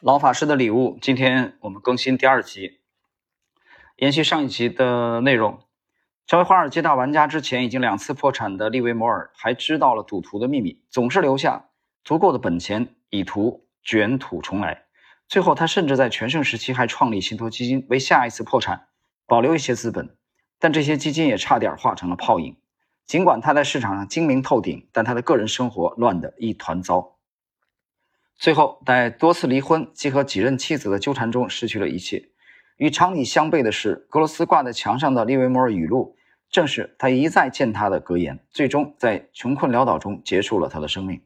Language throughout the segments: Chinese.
老法师的礼物，今天我们更新第二集，延续上一集的内容。成为华尔街大玩家之前已经两次破产的利维摩尔，还知道了赌徒的秘密，总是留下足够的本钱，以图卷土重来。最后，他甚至在全盛时期还创立信托基金，为下一次破产保留一些资本。但这些基金也差点化成了泡影。尽管他在市场上精明透顶，但他的个人生活乱得一团糟。最后，在多次离婚及和几任妻子的纠缠中，失去了一切。与常理相悖的是，格罗斯挂在墙上的利维摩尔语录。正是他一再践踏的格言，最终在穷困潦倒中结束了他的生命。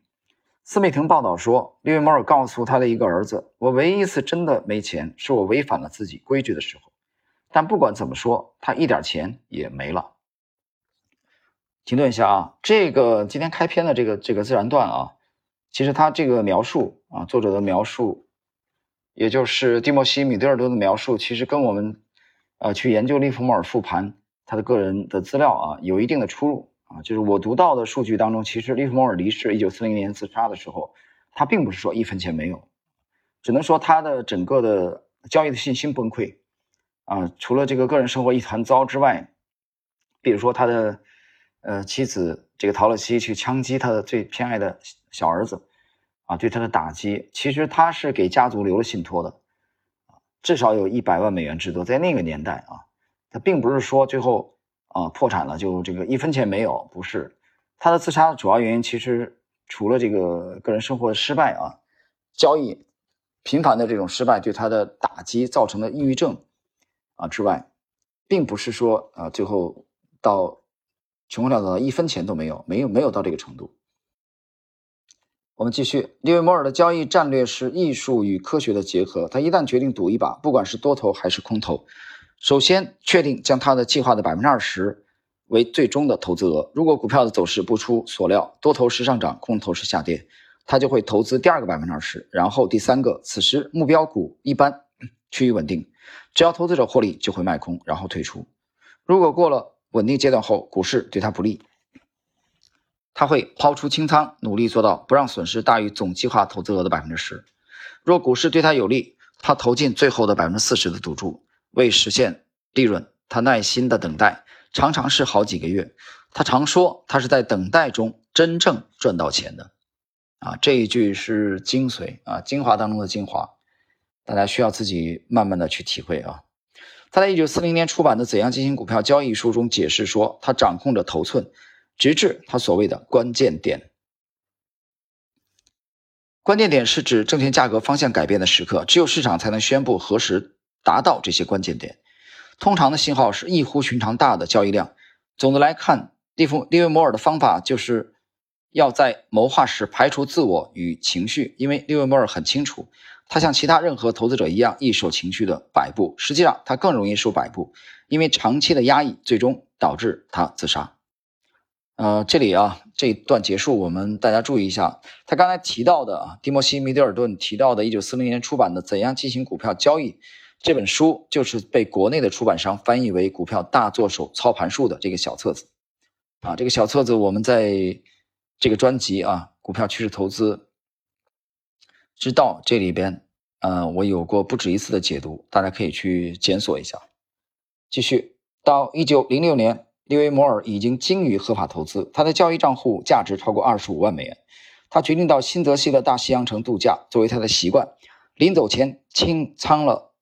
斯密廷报道说，利维摩尔告诉他的一个儿子：“我唯一一次真的没钱，是我违反了自己规矩的时候。但不管怎么说，他一点钱也没了。”停顿一下啊，这个今天开篇的这个这个自然段啊，其实他这个描述啊，作者的描述，也就是蒂莫西·米德尔顿的描述，其实跟我们呃去研究利弗莫尔复盘。他的个人的资料啊，有一定的出入啊，就是我读到的数据当中，其实利弗莫尔离世，一九四零年自杀的时候，他并不是说一分钱没有，只能说他的整个的交易的信心崩溃啊，除了这个个人生活一团糟之外，比如说他的呃妻子这个陶乐西去枪击他的最偏爱的小儿子啊，对他的打击，其实他是给家族留了信托的，至少有一百万美元之多，在那个年代啊。他并不是说最后啊破产了就这个一分钱没有，不是他的自杀的主要原因，其实除了这个个人生活的失败啊，交易频繁的这种失败对他的打击造成的抑郁症啊之外，并不是说啊最后到穷困潦倒一分钱都没有，没有没有到这个程度。我们继续，利维摩尔的交易战略是艺术与科学的结合，他一旦决定赌一把，不管是多头还是空头。首先确定将他的计划的百分之二十为最终的投资额。如果股票的走势不出所料，多头是上涨，空头是下跌，他就会投资第二个百分之二十，然后第三个。此时目标股一般 趋于稳定，只要投资者获利就会卖空，然后退出。如果过了稳定阶段后，股市对他不利，他会抛出清仓，努力做到不让损失大于总计划投资额的百分之十。若股市对他有利，他投进最后的百分之四十的赌注。为实现利润，他耐心的等待，常常是好几个月。他常说，他是在等待中真正赚到钱的。啊，这一句是精髓啊，精华当中的精华，大家需要自己慢慢的去体会啊。他在一九四零年出版的《怎样进行股票交易》书中解释说，他掌控着头寸，直至他所谓的关键点。关键点是指证券价格方向改变的时刻，只有市场才能宣布何时。达到这些关键点，通常的信号是异乎寻常大的交易量。总的来看，利弗利维摩尔的方法就是要在谋划时排除自我与情绪，因为利维摩尔很清楚，他像其他任何投资者一样易受情绪的摆布。实际上，他更容易受摆布，因为长期的压抑最终导致他自杀。呃，这里啊，这一段结束，我们大家注意一下，他刚才提到的啊，蒂莫西·米德尔顿提到的1940年出版的《怎样进行股票交易》。这本书就是被国内的出版商翻译为《股票大作手操盘术》的这个小册子，啊，这个小册子我们在这个专辑啊《股票趋势投资之道》这里边，呃，我有过不止一次的解读，大家可以去检索一下。继续到一九零六年，利维摩尔已经精于合法投资，他的交易账户价值超过二十五万美元。他决定到新泽西的大西洋城度假，作为他的习惯，临走前清仓了。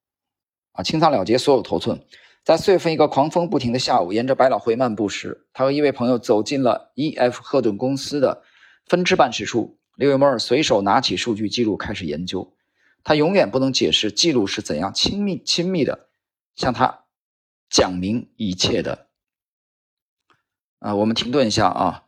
啊，清仓了结所有头寸。在四月份一个狂风不停的下午，沿着百老汇漫步时，他和一位朋友走进了 E.F. 赫顿公司的分支办事处。利维摩尔随手拿起数据记录开始研究。他永远不能解释记录是怎样亲密亲密的向他讲明一切的。啊，我们停顿一下啊。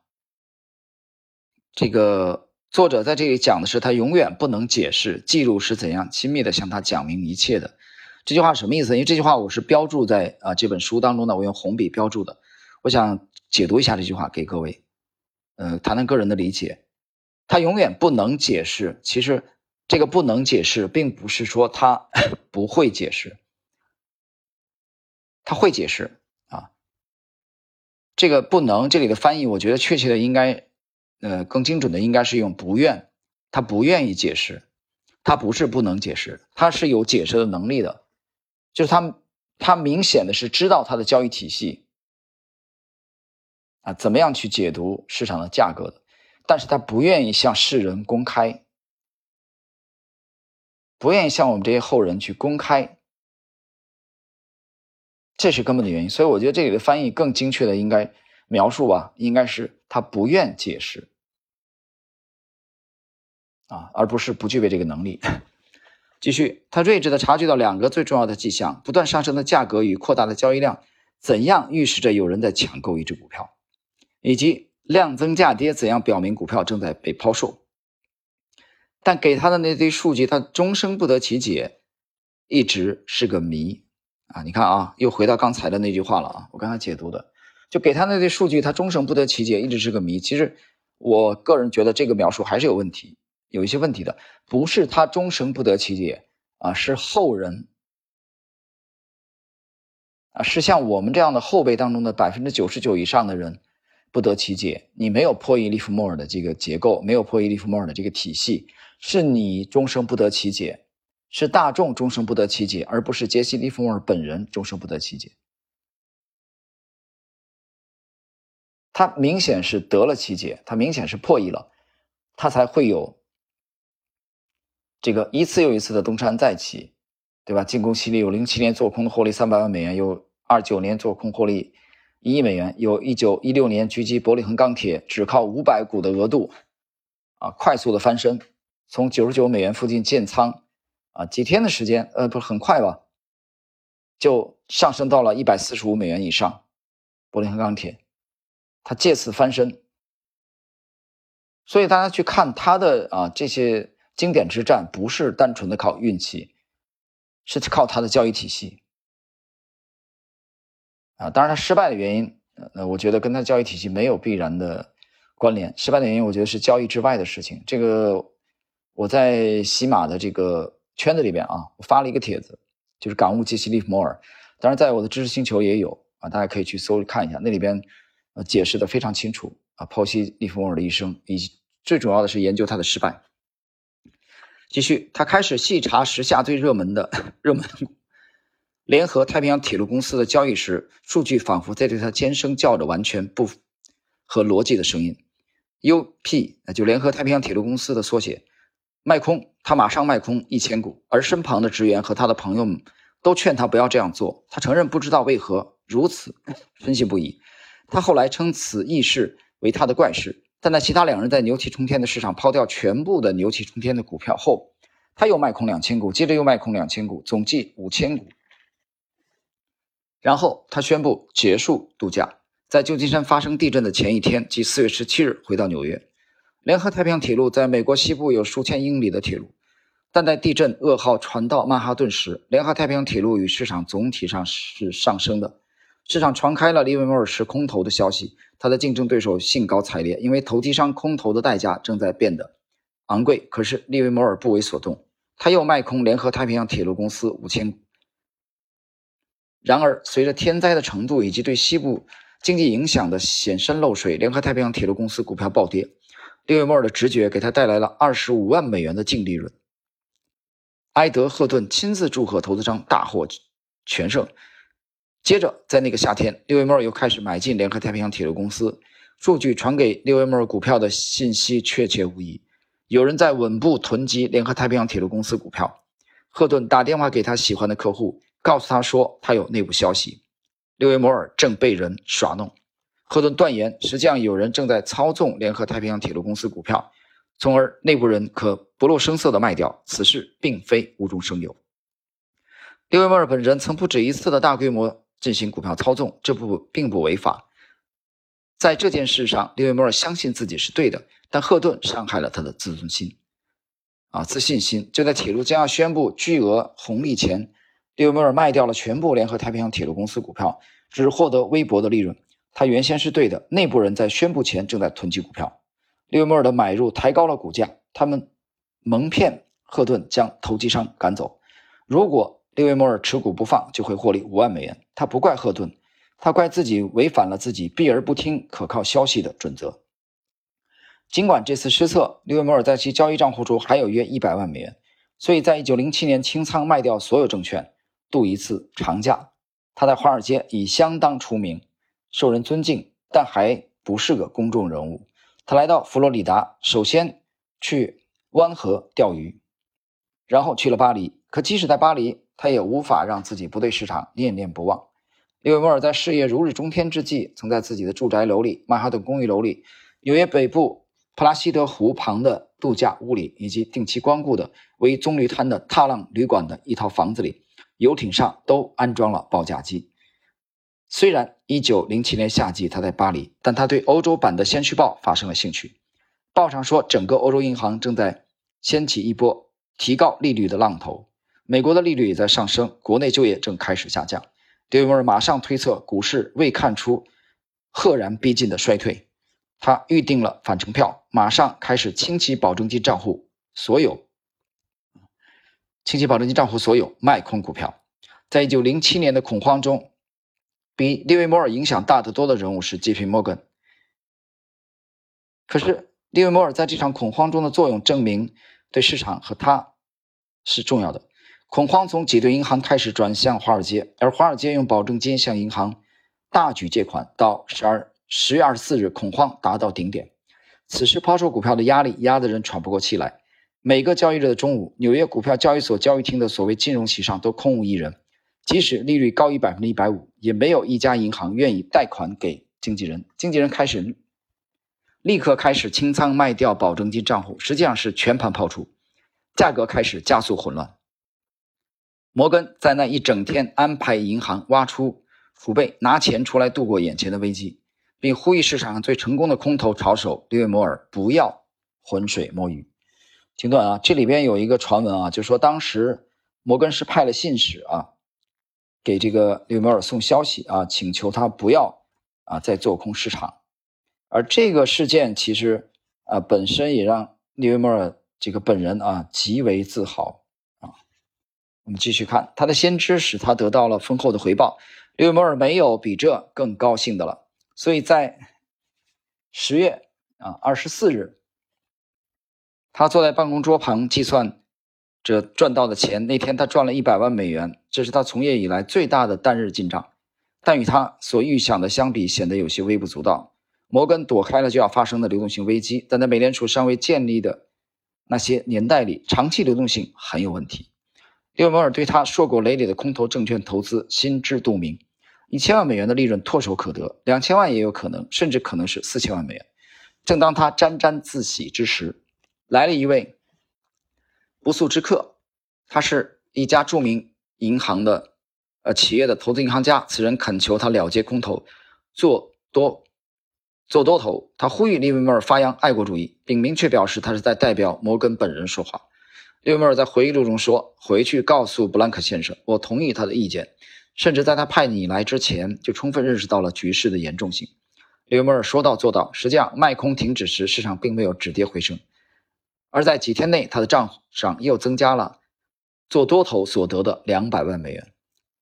这个作者在这里讲的是他永远不能解释记录是怎样亲密的向他讲明一切的。这句话什么意思？因为这句话我是标注在啊这本书当中的，我用红笔标注的。我想解读一下这句话给各位，呃，谈谈个人的理解。他永远不能解释，其实这个不能解释，并不是说他 不会解释，他会解释啊。这个不能，这里的翻译，我觉得确切的应该，呃，更精准的应该是用不愿，他不愿意解释。他不是不能解释，他是有解释的能力的，就是他他明显的是知道他的交易体系啊，怎么样去解读市场的价格的，但是他不愿意向世人公开，不愿意向我们这些后人去公开。这是根本的原因，所以我觉得这里的翻译更精确的应该描述吧，应该是他不愿解释啊，而不是不具备这个能力。继续，他睿智的察觉到两个最重要的迹象：不断上升的价格与扩大的交易量，怎样预示着有人在抢购一只股票，以及量增价跌怎样表明股票正在被抛售。但给他的那堆数据，他终生不得其解，一直是个谜。啊，你看啊，又回到刚才的那句话了啊！我刚才解读的，就给他那堆数据，他终生不得其解，一直是个谜。其实，我个人觉得这个描述还是有问题，有一些问题的。不是他终生不得其解啊，是后人啊，是像我们这样的后辈当中的百分之九十九以上的人不得其解。你没有破译利弗莫尔的这个结构，没有破译利弗莫尔的这个体系，是你终生不得其解。是大众终生不得其解，而不是杰西·利弗莫尔本人终生不得其解。他明显是得了其解，他明显是破译了，他才会有这个一次又一次的东山再起，对吧？进攻犀利，有零七年做空获利三百万美元，有二九年做空获利一亿美元，有一九一六年狙击伯利恒钢铁，只靠五百股的额度啊，快速的翻身，从九十九美元附近建仓。啊，几天的时间，呃，不是很快吧，就上升到了一百四十五美元以上。柏林钢铁，他借此翻身。所以大家去看他的啊这些经典之战，不是单纯的靠运气，是靠他的交易体系。啊，当然他失败的原因，呃，我觉得跟他交易体系没有必然的关联。失败的原因，我觉得是交易之外的事情。这个我在喜马的这个。圈子里边啊，我发了一个帖子，就是感悟杰西·利弗莫尔。当然，在我的知识星球也有啊，大家可以去搜看一下，那里边呃解释的非常清楚啊，剖析利弗莫尔的一生，以及最主要的是研究他的失败。继续，他开始细查时下最热门的 热门联合太平洋铁路公司的交易时，数据仿佛在对他尖声叫着完全不合逻辑的声音。U.P. 那就联合太平洋铁路公司的缩写。卖空，他马上卖空一千股，而身旁的职员和他的朋友们都劝他不要这样做。他承认不知道为何如此，分析不已。他后来称此异事为他的怪事。但在其他两人在牛气冲天的市场抛掉全部的牛气冲天的股票后，他又卖空两千股，接着又卖空两千股，总计五千股。然后他宣布结束度假，在旧金山发生地震的前一天，即四月十七日，回到纽约。联合太平洋铁路在美国西部有数千英里的铁路，但在地震噩耗传到曼哈顿时，联合太平洋铁路与市场总体上是上升的。市场传开了利维摩尔是空头的消息，他的竞争对手兴高采烈，因为投机商空头的代价正在变得昂贵。可是利维摩尔不为所动，他又卖空联合太平洋铁路公司五千。然而，随着天灾的程度以及对西部经济影响的显山露水，联合太平洋铁路公司股票暴跌。利维莫尔的直觉给他带来了二十五万美元的净利润。埃德·赫顿亲自祝贺投资商大获全胜。接着，在那个夏天，利维莫尔又开始买进联合太平洋铁路公司。数据传给利维莫尔股票的信息确切无疑：有人在稳步囤积联合太平洋铁路公司股票。赫顿打电话给他喜欢的客户，告诉他说他有内部消息，利维摩尔正被人耍弄。赫顿断言，实际上有人正在操纵联合太平洋铁路公司股票，从而内部人可不露声色地卖掉。此事并非无中生有。利维摩尔本人曾不止一次的大规模进行股票操纵，这不并不违法。在这件事上，利维摩尔相信自己是对的，但赫顿伤害了他的自尊心，啊，自信心。就在铁路将要宣布巨额红利前，利维摩尔卖掉了全部联合太平洋铁路公司股票，只获得微薄的利润。他原先是对的，内部人在宣布前正在囤积股票。利维摩尔的买入抬高了股价，他们蒙骗赫顿将投机商赶走。如果利维摩尔持股不放，就会获利五万美元。他不怪赫顿，他怪自己违反了自己避而不听可靠消息的准则。尽管这次失策，利维摩尔在其交易账户中还有约一百万美元，所以在一九零七年清仓卖掉所有证券，度一次长假。他在华尔街已相当出名，受人尊敬，但还不是个公众人物。他来到佛罗里达，首先去湾河钓鱼，然后去了巴黎。可即使在巴黎，他也无法让自己不对市场念念不忘。利维莫尔在事业如日中天之际，曾在自己的住宅楼里、曼哈顿公寓楼里、纽约北部普拉西德湖旁的度假屋里，以及定期光顾的位于棕榈滩的踏浪旅馆的一套房子里、游艇上，都安装了报价机。虽然1907年夏季他在巴黎，但他对欧洲版的《先驱报》发生了兴趣。报上说，整个欧洲银行正在掀起一波提高利率的浪头，美国的利率也在上升，国内就业正开始下降。迪维尔马上推测股市未看出赫然逼近的衰退，他预定了返程票，马上开始清洗保证金账户，所有清洗保证金账户所有卖空股票。在一九零七年的恐慌中，比利维摩尔影响大得多的人物是 J.P. Morgan。可是利维摩尔在这场恐慌中的作用，证明对市场和他是重要的。恐慌从挤兑银行开始转向华尔街，而华尔街用保证金向银行大举借款。到十二十月二十四日，恐慌达到顶点。此时抛售股票的压力压得人喘不过气来。每个交易日的中午，纽约股票交易所交易厅的所谓金融席上都空无一人。即使利率高于百分之一百五，也没有一家银行愿意贷款给经纪人。经纪人开始立刻开始清仓卖掉保证金账户，实际上是全盘抛出，价格开始加速混乱。摩根在那一整天安排银行挖出储备，拿钱出来度过眼前的危机，并呼吁市场上最成功的空头炒手利维摩尔不要浑水摸鱼。停顿啊，这里边有一个传闻啊，就说当时摩根是派了信使啊，给这个利维摩尔送消息啊，请求他不要啊再做空市场。而这个事件其实啊本身也让利维摩尔这个本人啊极为自豪啊。我们继续看，他的先知使他得到了丰厚的回报。利维摩尔没有比这更高兴的了。所以在十月啊二十四日，他坐在办公桌旁计算着赚到的钱。那天他赚了一百万美元，这是他从业以来最大的单日进账。但与他所预想的相比，显得有些微不足道。摩根躲开了就要发生的流动性危机，但在美联储尚未建立的那些年代里，长期流动性很有问题。利维摩尔对他硕果累累的空头证券投资心知肚明，一千万美元的利润唾手可得，两千万也有可能，甚至可能是四千万美元。正当他沾沾自喜之时，来了一位不速之客，他是一家著名银行的呃企业的投资银行家。此人恳求他了结空头，做多做多头。他呼吁利维摩尔发扬爱国主义，并明确表示他是在代表摩根本人说话。利维摩尔在回忆录中说：“回去告诉布兰克先生，我同意他的意见，甚至在他派你来之前就充分认识到了局势的严重性。”利维摩尔说到做到。实际上，卖空停止时，市场并没有止跌回升，而在几天内，他的账上又增加了做多头所得的两百万美元。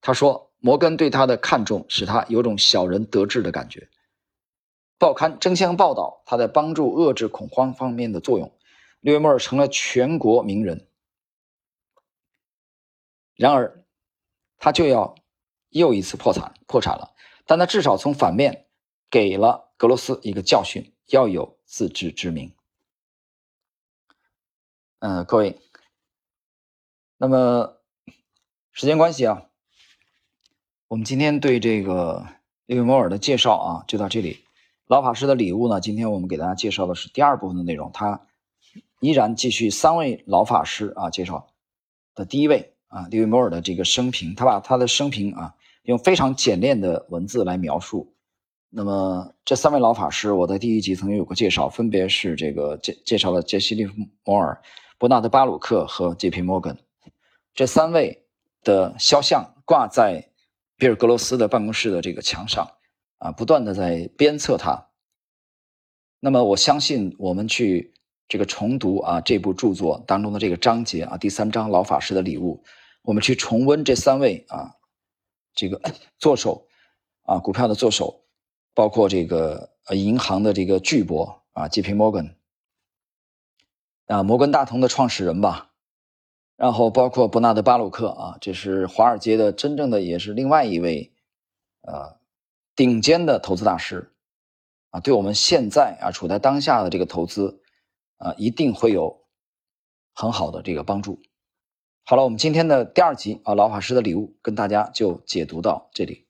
他说：“摩根对他的看重使他有种小人得志的感觉。”报刊争相报道他在帮助遏制恐慌方面的作用。利维摩尔成了全国名人。然而，他就要又一次破产破产了。但他至少从反面给了格罗斯一个教训：要有自知之明。嗯，各位，那么时间关系啊，我们今天对这个利维摩尔的介绍啊就到这里。老法师的礼物呢，今天我们给大家介绍的是第二部分的内容，他依然继续三位老法师啊介绍的第一位。啊，利维摩尔的这个生平，他把他的生平啊用非常简练的文字来描述。那么这三位老法师，我在第一集曾经有过介绍，分别是这个介介绍了杰西·利弗摩尔、伯纳德·巴鲁克和 J.P. 摩根这三位的肖像挂在比尔·格罗斯的办公室的这个墙上啊，不断的在鞭策他。那么我相信我们去这个重读啊这部著作当中的这个章节啊，第三章老法师的礼物。我们去重温这三位啊，这个作手啊，股票的作手，包括这个呃银行的这个巨擘啊，J.P. Morgan 啊，摩根大通的创始人吧，然后包括伯纳德巴鲁克啊，这是华尔街的真正的也是另外一位呃顶尖的投资大师啊，对我们现在啊处在当下的这个投资啊一定会有很好的这个帮助。好了，我们今天的第二集啊老法师的礼物跟大家就解读到这里。